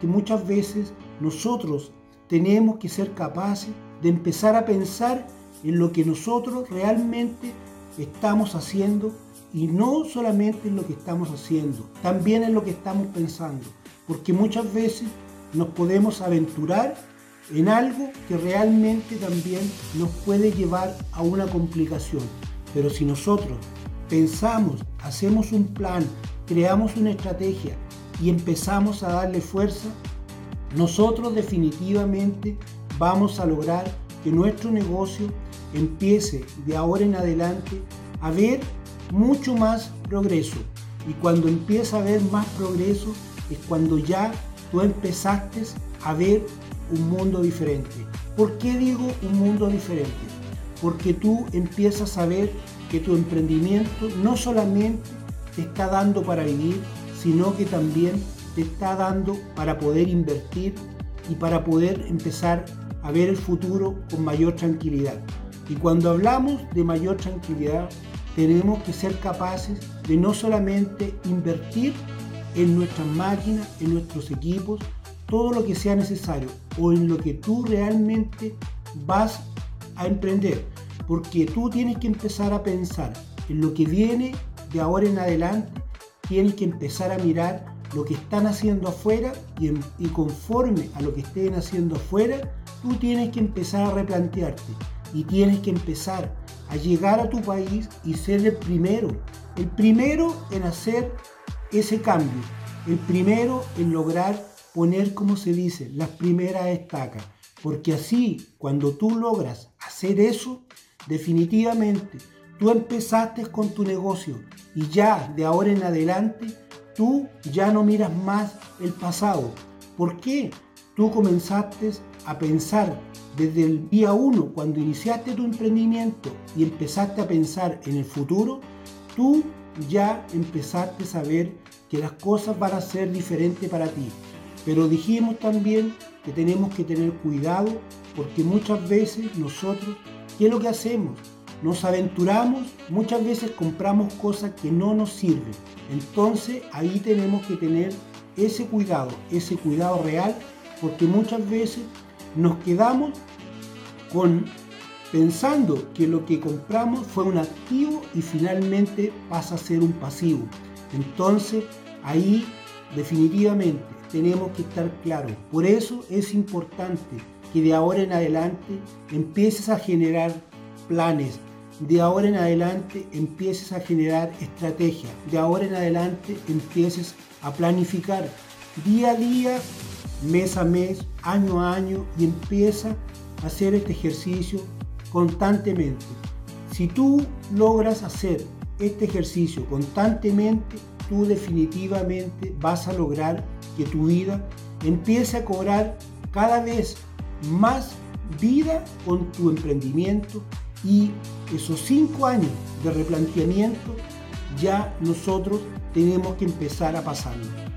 que muchas veces nosotros tenemos que ser capaces de empezar a pensar en lo que nosotros realmente estamos haciendo y no solamente en lo que estamos haciendo, también en lo que estamos pensando, porque muchas veces nos podemos aventurar en algo que realmente también nos puede llevar a una complicación. Pero si nosotros pensamos, hacemos un plan, creamos una estrategia y empezamos a darle fuerza, nosotros definitivamente vamos a lograr que nuestro negocio empiece de ahora en adelante a ver mucho más progreso. Y cuando empieza a haber más progreso es cuando ya tú empezaste a ver un mundo diferente. ¿Por qué digo un mundo diferente? Porque tú empiezas a ver que tu emprendimiento no solamente te está dando para vivir, sino que también te está dando para poder invertir y para poder empezar a ver el futuro con mayor tranquilidad. Y cuando hablamos de mayor tranquilidad, tenemos que ser capaces de no solamente invertir en nuestras máquinas, en nuestros equipos, todo lo que sea necesario o en lo que tú realmente vas a emprender. Porque tú tienes que empezar a pensar en lo que viene de ahora en adelante, tienes que empezar a mirar lo que están haciendo afuera y, y conforme a lo que estén haciendo afuera, tú tienes que empezar a replantearte y tienes que empezar a llegar a tu país y ser el primero, el primero en hacer ese cambio, el primero en lograr poner, como se dice, las primeras estacas. Porque así, cuando tú logras hacer eso, definitivamente tú empezaste con tu negocio y ya de ahora en adelante tú ya no miras más el pasado. ¿Por qué? Tú comenzaste a pensar desde el día uno, cuando iniciaste tu emprendimiento y empezaste a pensar en el futuro, tú ya empezaste a saber que las cosas van a ser diferentes para ti. Pero dijimos también que tenemos que tener cuidado porque muchas veces nosotros, ¿qué es lo que hacemos? Nos aventuramos, muchas veces compramos cosas que no nos sirven. Entonces ahí tenemos que tener ese cuidado, ese cuidado real, porque muchas veces nos quedamos con pensando que lo que compramos fue un activo y finalmente pasa a ser un pasivo. Entonces, ahí definitivamente tenemos que estar claros. Por eso es importante que de ahora en adelante empieces a generar planes, de ahora en adelante empieces a generar estrategias, de ahora en adelante empieces a planificar día a día, mes a mes, año a año y empieza a hacer este ejercicio constantemente. Si tú logras hacer este ejercicio constantemente, tú definitivamente vas a lograr que tu vida empiece a cobrar cada vez más vida con tu emprendimiento y esos cinco años de replanteamiento ya nosotros tenemos que empezar a pasarlo.